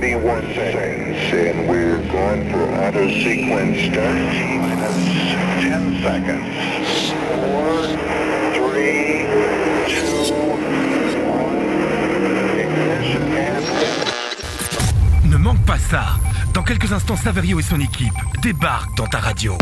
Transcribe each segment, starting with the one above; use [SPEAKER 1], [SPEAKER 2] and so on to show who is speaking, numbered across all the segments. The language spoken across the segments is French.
[SPEAKER 1] 31 seconds, and we're going for sequence start. Minus 10 seconds. 4, 3, 2, 1. Ignition and...
[SPEAKER 2] Ne manque pas ça. Dans quelques instants, Saverio et son équipe débarquent dans ta radio.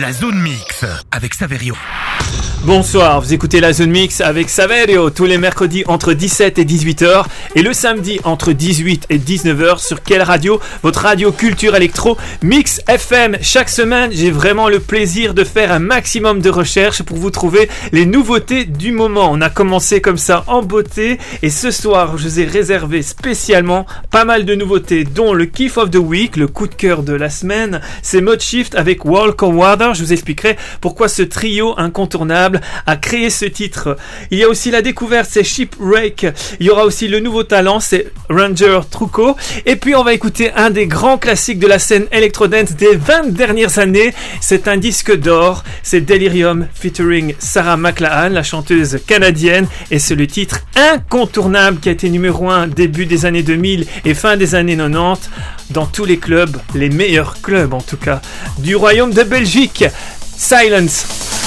[SPEAKER 2] La zone mix avec Saverio.
[SPEAKER 3] Bonsoir, vous écoutez la Zone Mix avec Saverio tous les mercredis entre 17 et 18h et le samedi entre 18 et 19h sur quelle radio Votre radio culture électro Mix FM. Chaque semaine, j'ai vraiment le plaisir de faire un maximum de recherches pour vous trouver les nouveautés du moment. On a commencé comme ça en beauté et ce soir, je vous ai réservé spécialement pas mal de nouveautés dont le Kiff of the Week, le coup de cœur de la semaine, c'est Mode Shift avec Walk on Water. Je vous expliquerai pourquoi ce trio incontournable a créé ce titre. Il y a aussi la découverte, c'est Shipwreck. Il y aura aussi le nouveau talent, c'est Ranger Trucco. Et puis on va écouter un des grands classiques de la scène electro-dance des 20 dernières années. C'est un disque d'or, c'est Delirium featuring Sarah McLachlan, la chanteuse canadienne. Et c'est le titre incontournable qui a été numéro 1 début des années 2000 et fin des années 90 dans tous les clubs, les meilleurs clubs en tout cas, du royaume de Belgique. Silence.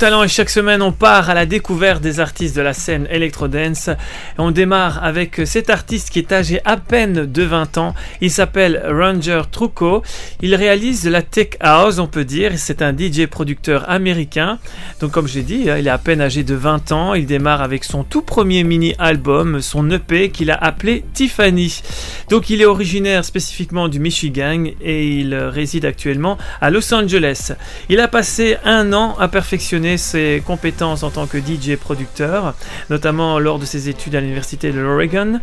[SPEAKER 3] Talents et chaque semaine on part à la découverte des artistes de la scène electro-dance. Et on démarre avec cet artiste qui est âgé à peine de 20 ans. Il s'appelle Ranger Trucco. Il réalise la tech house, on peut dire. C'est un DJ producteur américain. Donc comme je l'ai dit, il est à peine âgé de 20 ans. Il démarre avec son tout premier mini-album, son EP qu'il a appelé Tiffany. Donc il est originaire spécifiquement du Michigan et il réside actuellement à Los Angeles. Il a passé un an à perfectionner ses compétences en tant que DJ producteur, notamment lors de ses études à l'université de l'Oregon.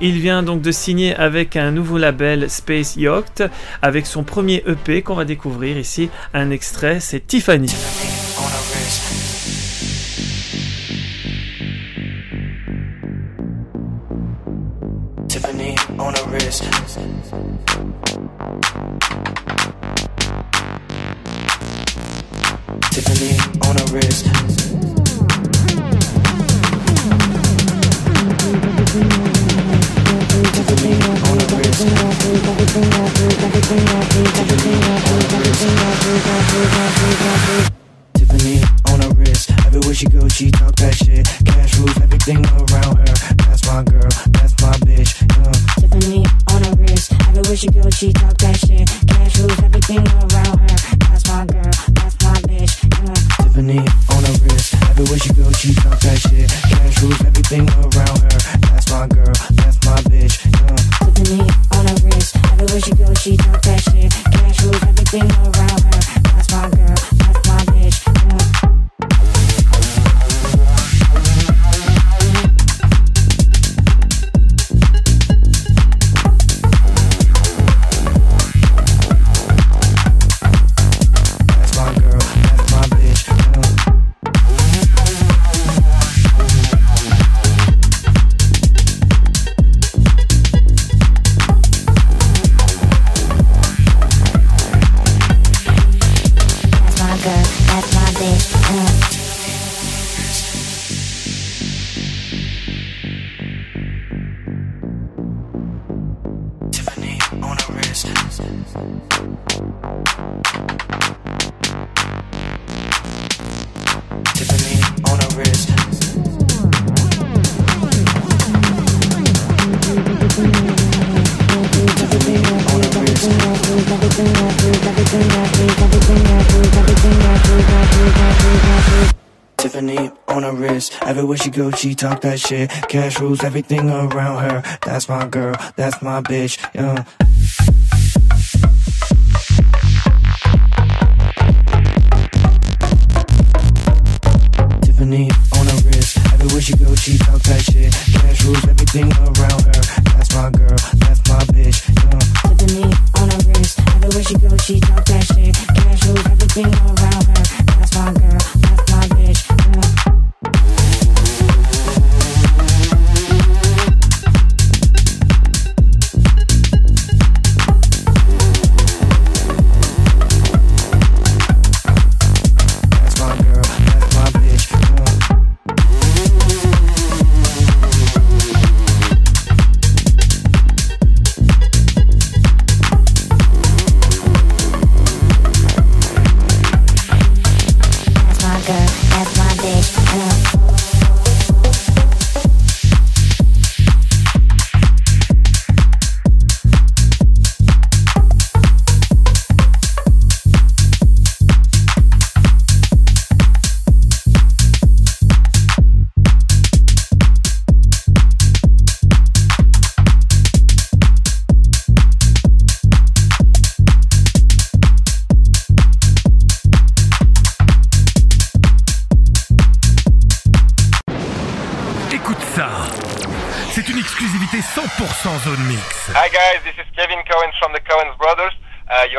[SPEAKER 3] Il vient donc de signer avec un nouveau label Space Yacht avec son premier EP qu'on va découvrir ici. Un extrait, c'est Tiffany.
[SPEAKER 4] Tiffany talk that shit. Cash rules everything around her. That's my girl, that's my bitch. Yeah.
[SPEAKER 5] Tiffany on her wrist. Everywhere she goes, she talk that shit. Cash rules everything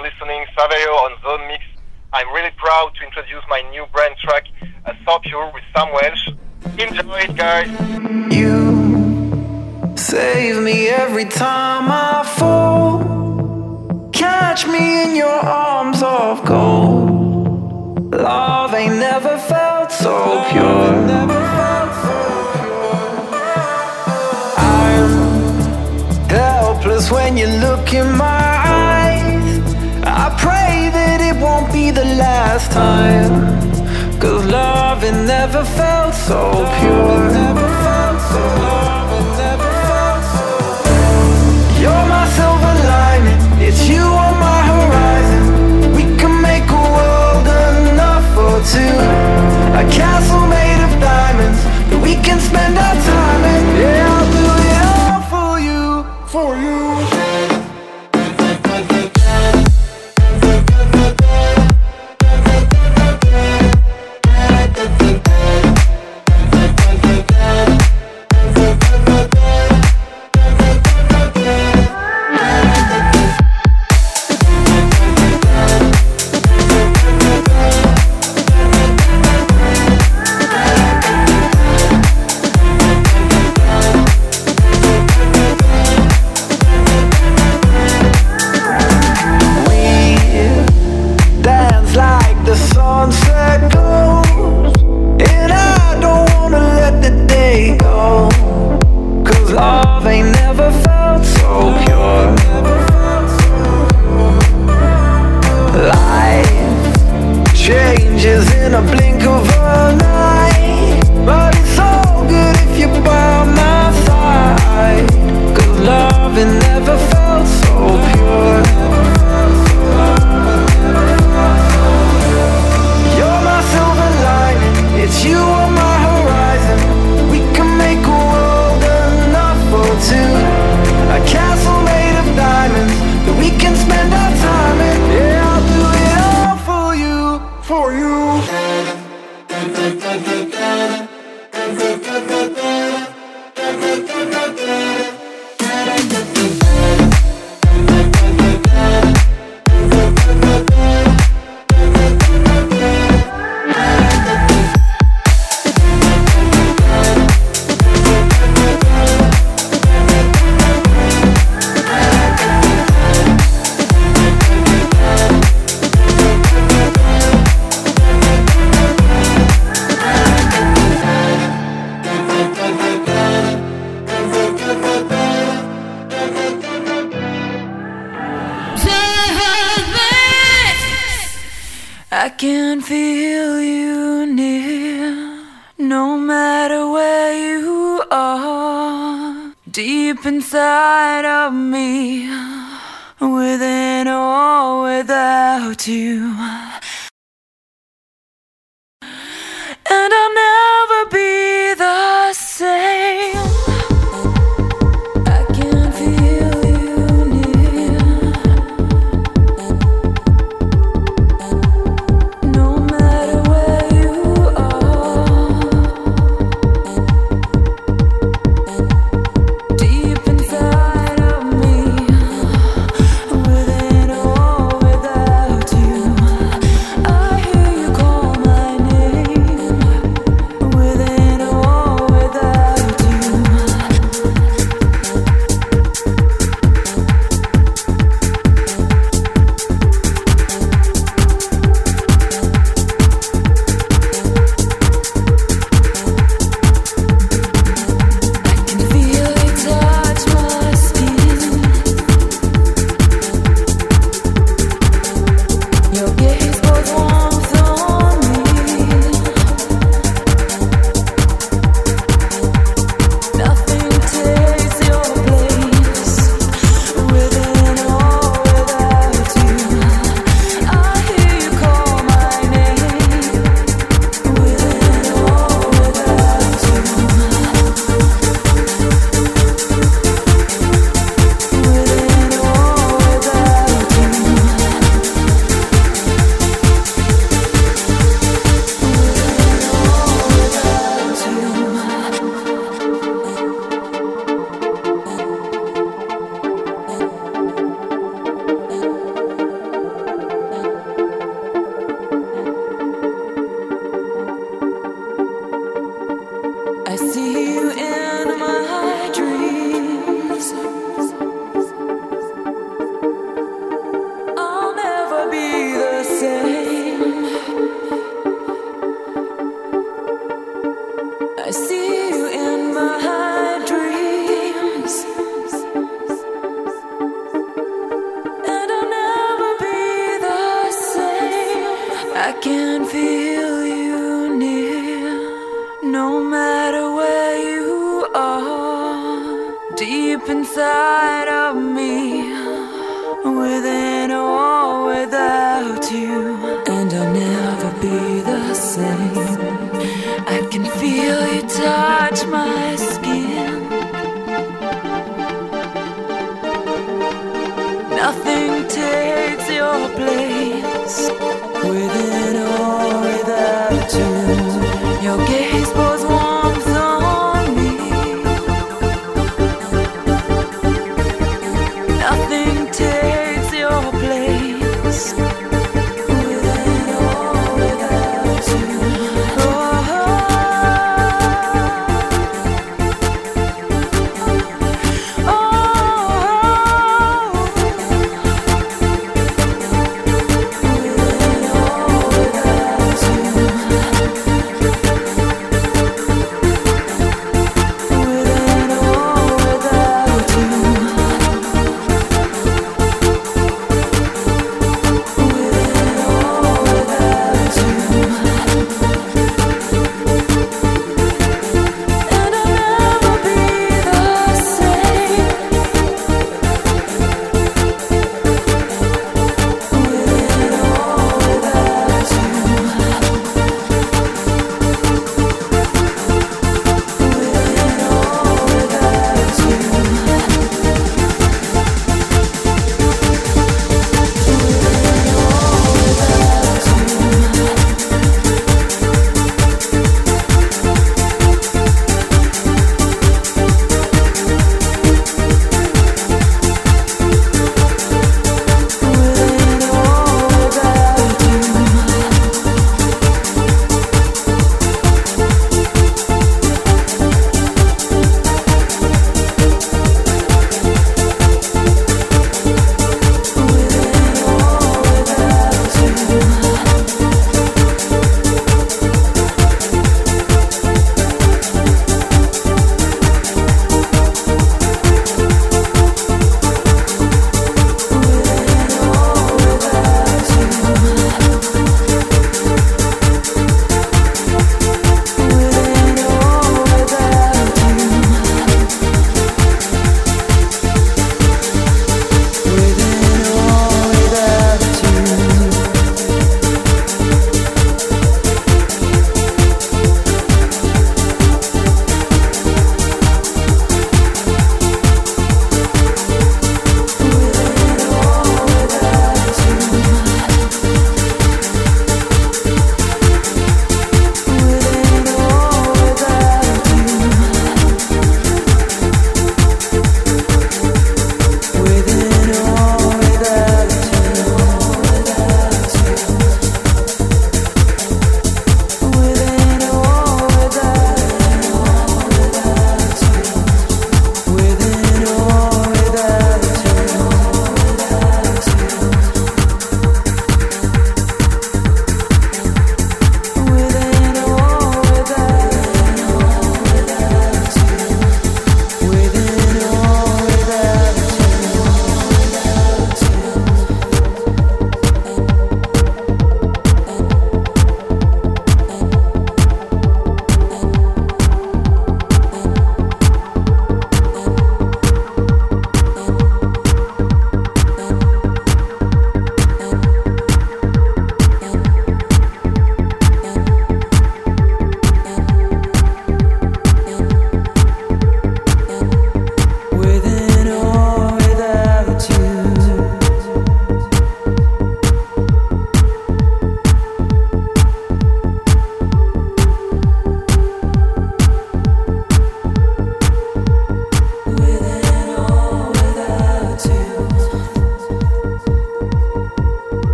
[SPEAKER 6] are listening, Saveo on Zone Mix. I'm really proud to introduce my new brand track, A So Pure with Sam Welsh. Enjoy it, guys.
[SPEAKER 4] You save me every time I fall. Catch me in your arms of gold. Love ain't never felt so pure.
[SPEAKER 7] Never felt so pure. I'm helpless when you look in my last time. Cause love, it never felt so pure. You're my silver lining, it's you on my horizon. We can make a world enough for two. A castle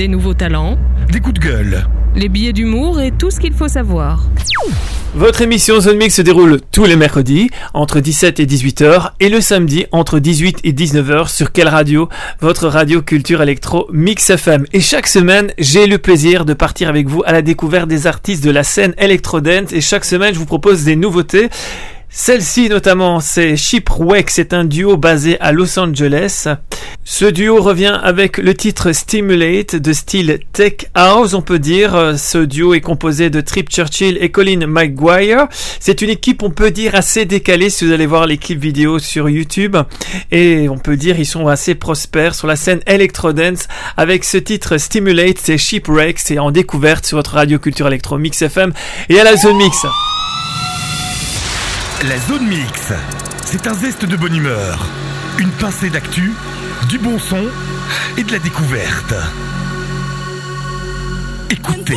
[SPEAKER 8] des nouveaux talents,
[SPEAKER 2] des coups de gueule,
[SPEAKER 8] les billets d'humour et tout ce qu'il faut savoir.
[SPEAKER 3] Votre émission Zone Mix se déroule tous les mercredis entre 17 et 18h et le samedi entre 18 et 19h sur quelle radio? Votre radio culture électro Mix FM. Et chaque semaine, j'ai le plaisir de partir avec vous à la découverte des artistes de la scène électrodance et chaque semaine, je vous propose des nouveautés celle-ci notamment, c'est Shipwreck, c'est un duo basé à Los Angeles. Ce duo revient avec le titre Stimulate de style Tech House, on peut dire. Ce duo est composé de Trip Churchill et Colin McGuire. C'est une équipe, on peut dire, assez décalée si vous allez voir les clips vidéo sur YouTube. Et on peut dire, ils sont assez prospères sur la scène electro-dance avec ce titre Stimulate, c'est Shipwreck, c'est en découverte sur votre radio culture électro Mix FM et à la zone mix.
[SPEAKER 9] La zone mix, c'est un zeste de bonne humeur, une pincée d'actu, du bon son et de la découverte. Écoutez.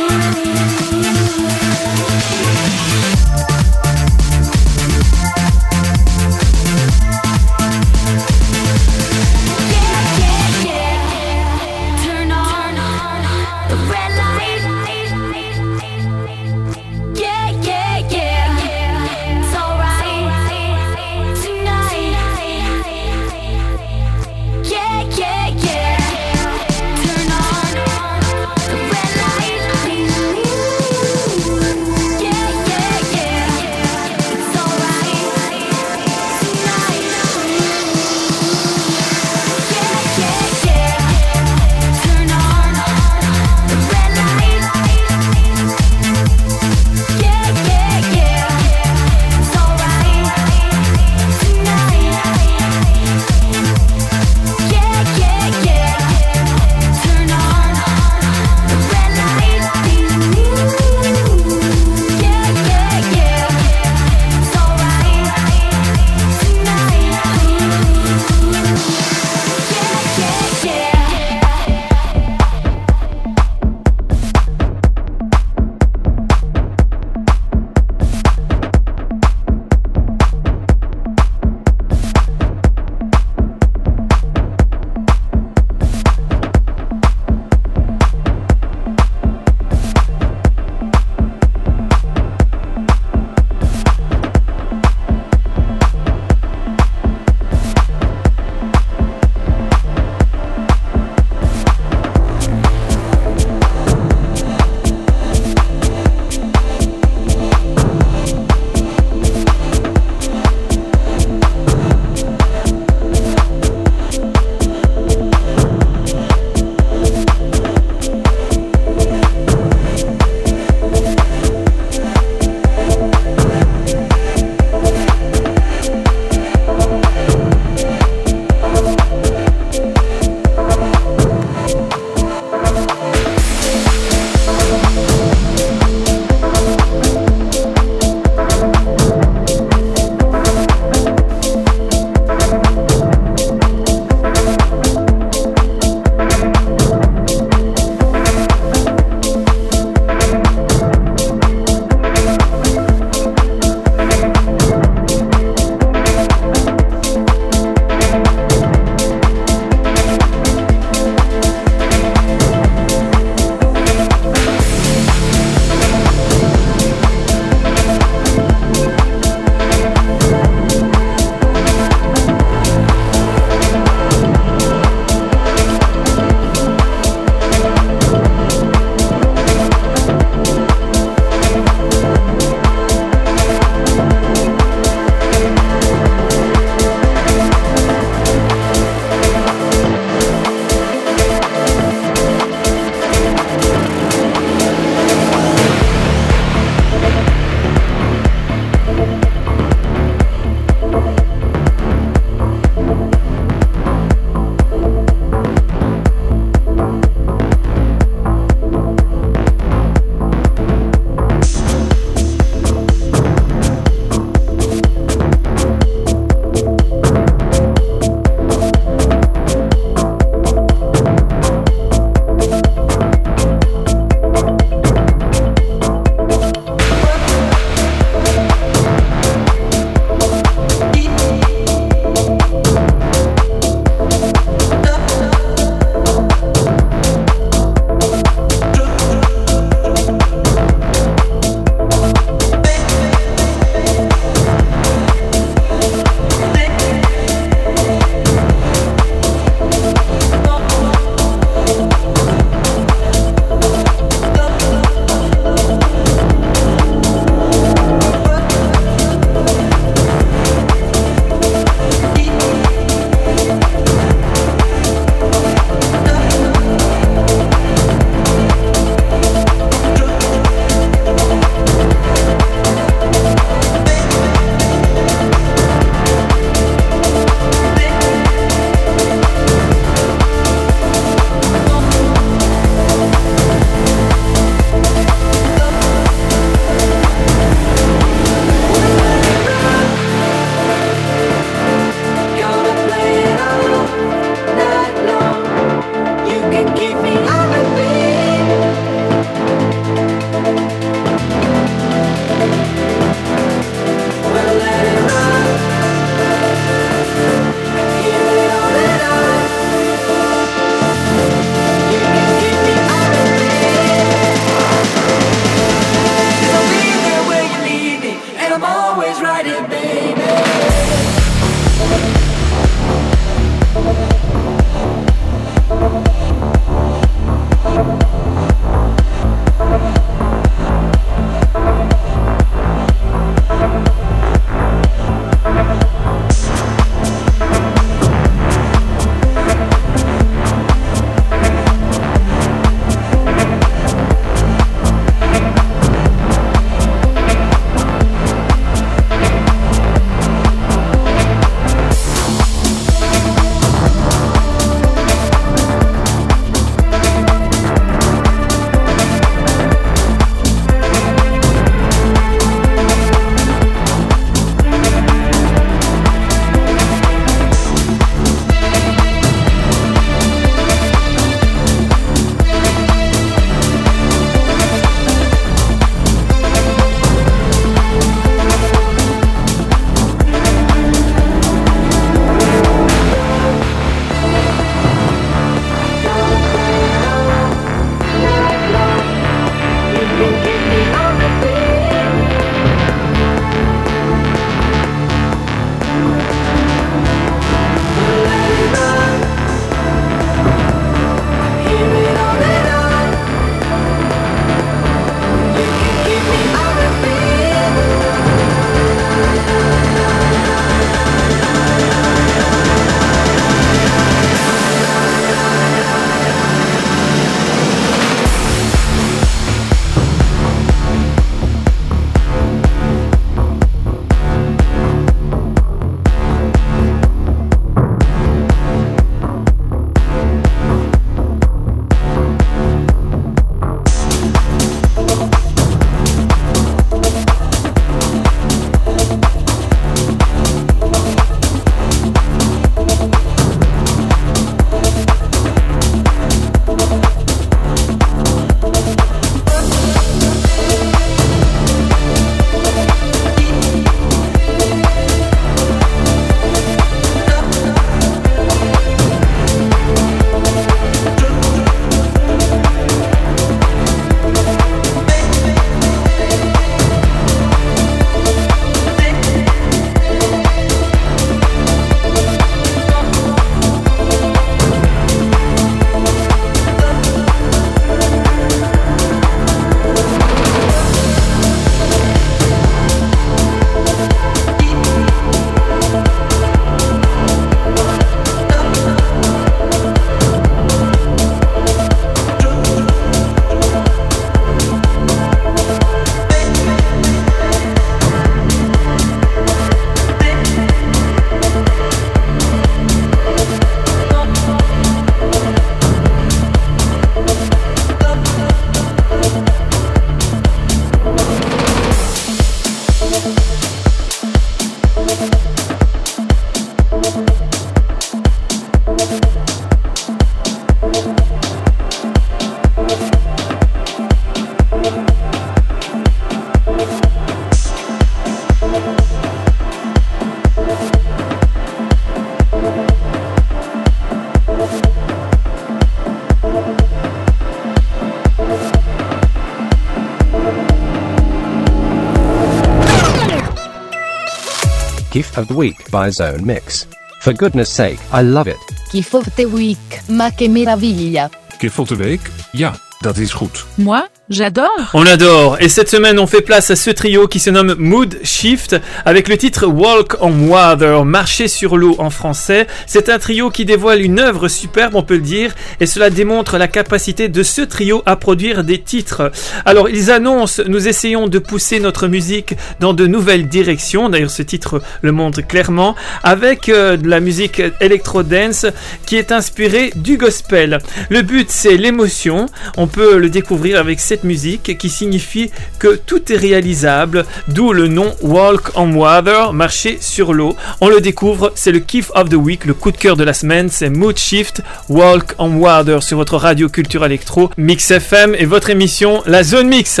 [SPEAKER 10] Of the Week by Zone Mix. For goodness sake, I love it.
[SPEAKER 11] Gift of the Week, ma che meraviglia.
[SPEAKER 12] Gift of the Week? Ja, dat is goed.
[SPEAKER 8] Moi, j'adore.
[SPEAKER 3] On adore. Et cette semaine, on fait place à ce trio qui se nomme Mood Shift avec le titre Walk on Water, marcher sur l'eau en français. C'est un trio qui dévoile une œuvre superbe, on peut le dire, et cela démontre la capacité de ce trio à produire des titres. Alors, ils annoncent, nous essayons de pousser notre musique dans de nouvelles directions. D'ailleurs, ce titre le montre clairement avec euh, de la musique électro-dance qui est inspirée du gospel. Le but, c'est l'émotion. On peut le découvrir avec cette musique qui signifie que tout est réalisable, d'où le nom Walk on Water, marcher sur l'eau. On le découvre, c'est le kiff of the week, le coup de cœur de la semaine, c'est Mood Shift, Walk on Water sur votre radio culture électro, Mix FM et votre émission La Zone Mix.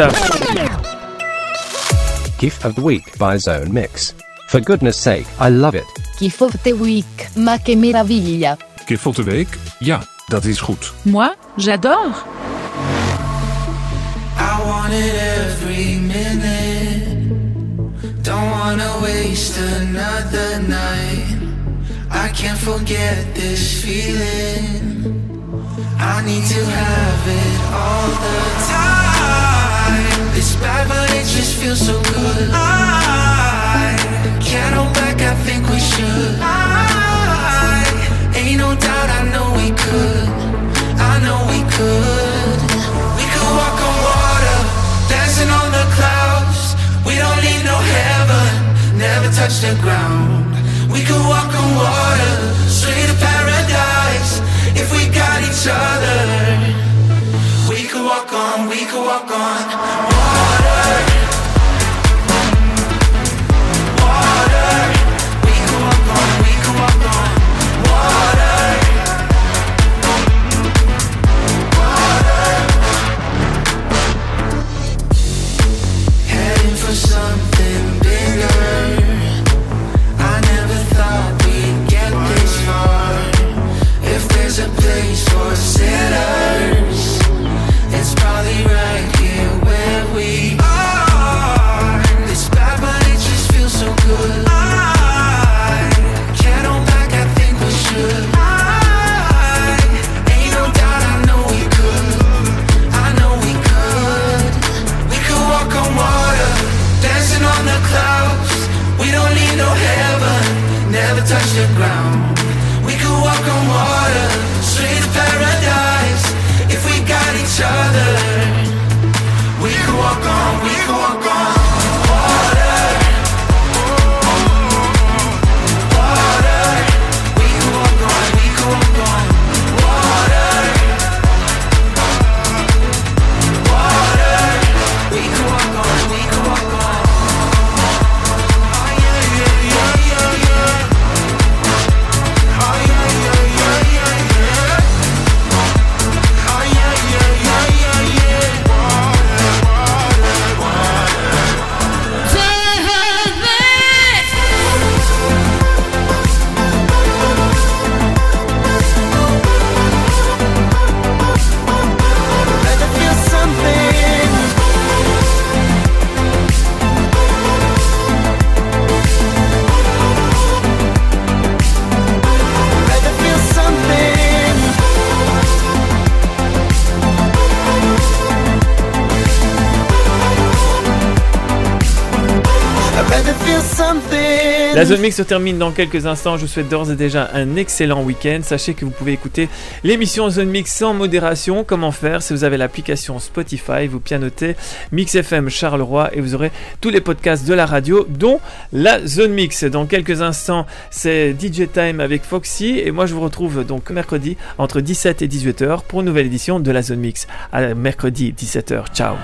[SPEAKER 10] Gift of the Week by Zone Mix. For goodness sake, I love it.
[SPEAKER 11] Gift of the Week, ma che meraviglia.
[SPEAKER 12] Gift of the Week? Ja, dat is goed.
[SPEAKER 8] Moi, j'adore.
[SPEAKER 7] It every minute. Don't wanna waste another night. I can't forget this feeling. I need to have it all the time. It's bad, but it just feels so good. I can't hold back, I think we should. I ain't no doubt, I know we could. I know we could. Never touch the ground. We could walk on water, straight to paradise. If we got each other, we could walk on, we could walk on
[SPEAKER 3] zone mix se termine dans quelques instants. Je vous souhaite d'ores et déjà un excellent week-end. Sachez que vous pouvez écouter l'émission Zone Mix sans modération. Comment faire Si vous avez l'application Spotify, vous pianotez Mix FM Charleroi et vous aurez tous les podcasts de la radio, dont la Zone Mix. Dans quelques instants, c'est DJ Time avec Foxy et moi je vous retrouve donc mercredi entre 17 et 18h pour une nouvelle édition de la Zone Mix. À mercredi 17h. Ciao.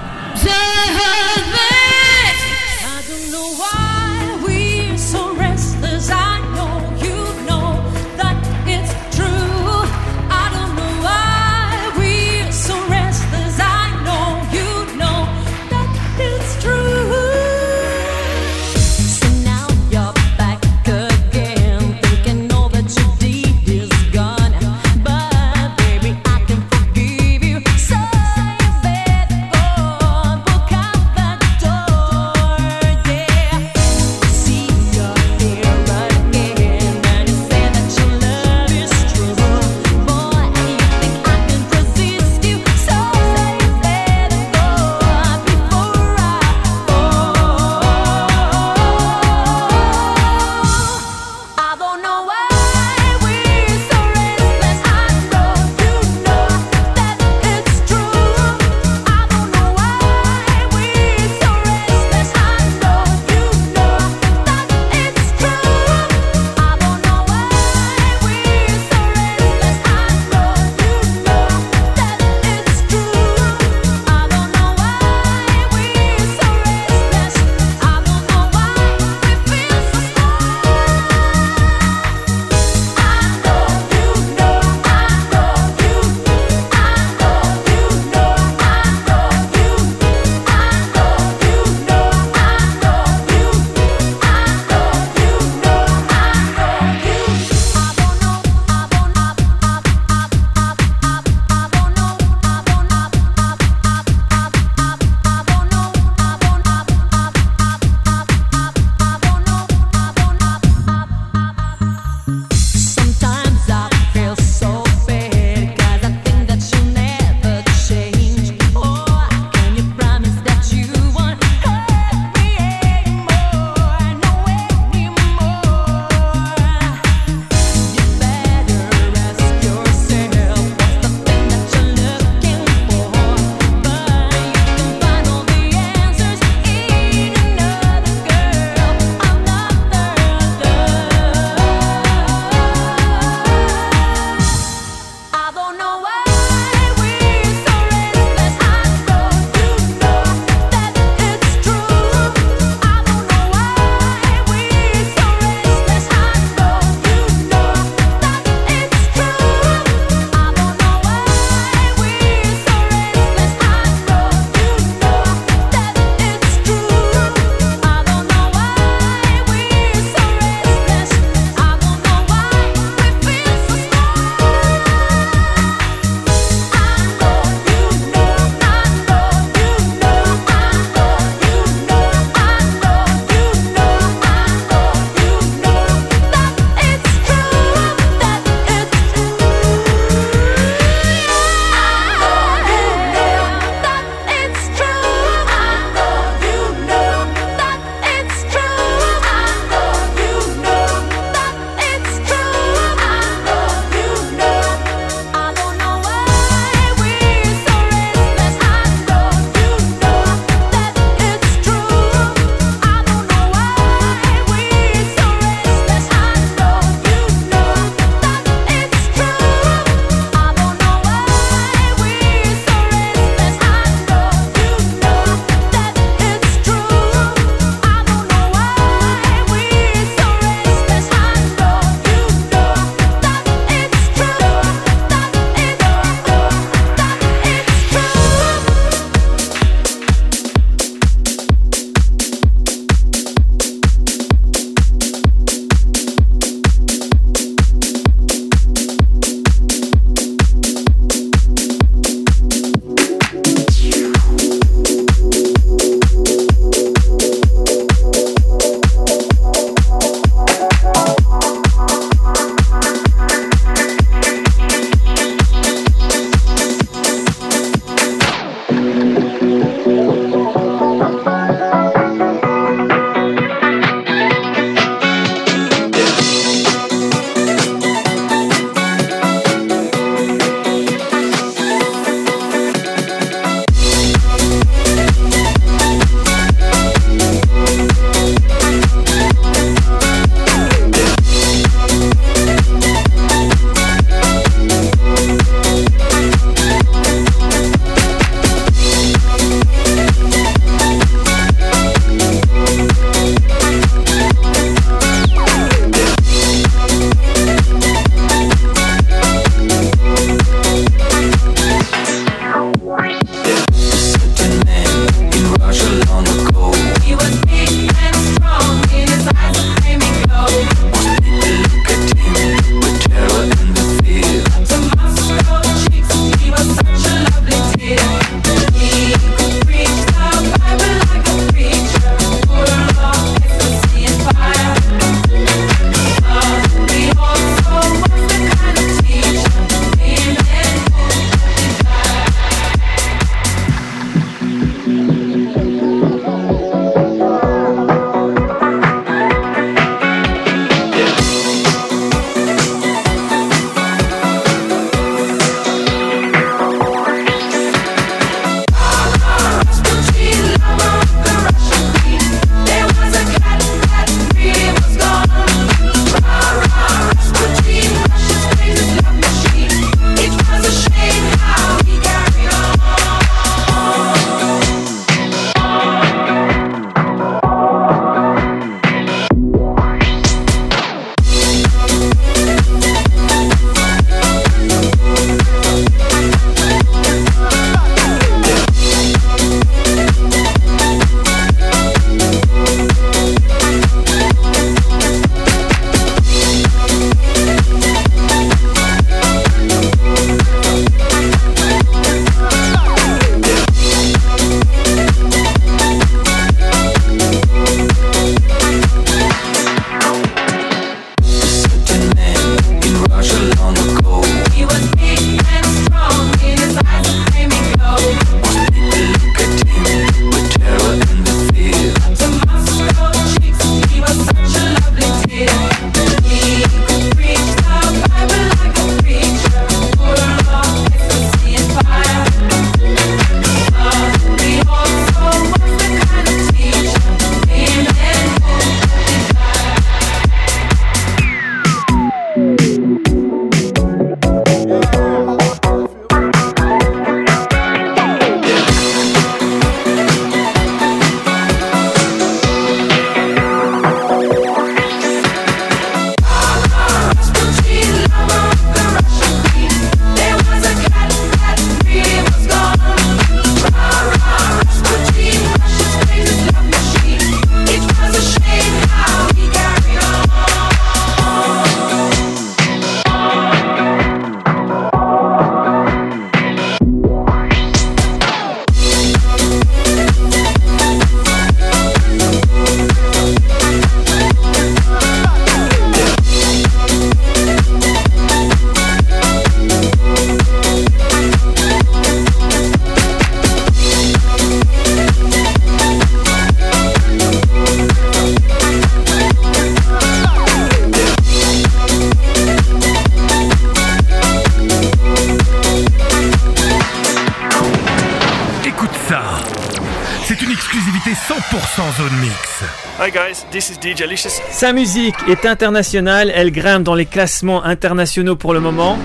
[SPEAKER 3] Sa musique est internationale, elle grimpe dans les classements internationaux pour le moment.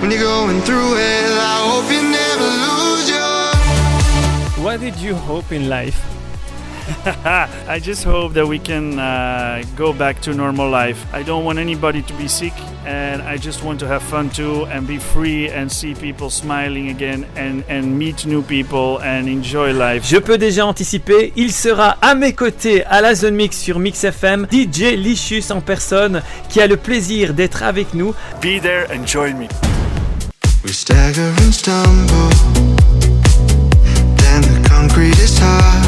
[SPEAKER 3] What did you hope in life?
[SPEAKER 13] I just hope that we can uh, go back to normal life. I don't want anybody to be sick, and I just want to have fun too and be free and see people smiling again and, and meet new people and enjoy life.
[SPEAKER 3] Je peux déjà anticiper, il sera à mes côtés à la Zone Mix sur Mix FM, DJ Licious en personne, qui a le plaisir d'être avec nous.
[SPEAKER 13] Be there and join me.
[SPEAKER 4] We stagger and stumble. Then the concrete is hard.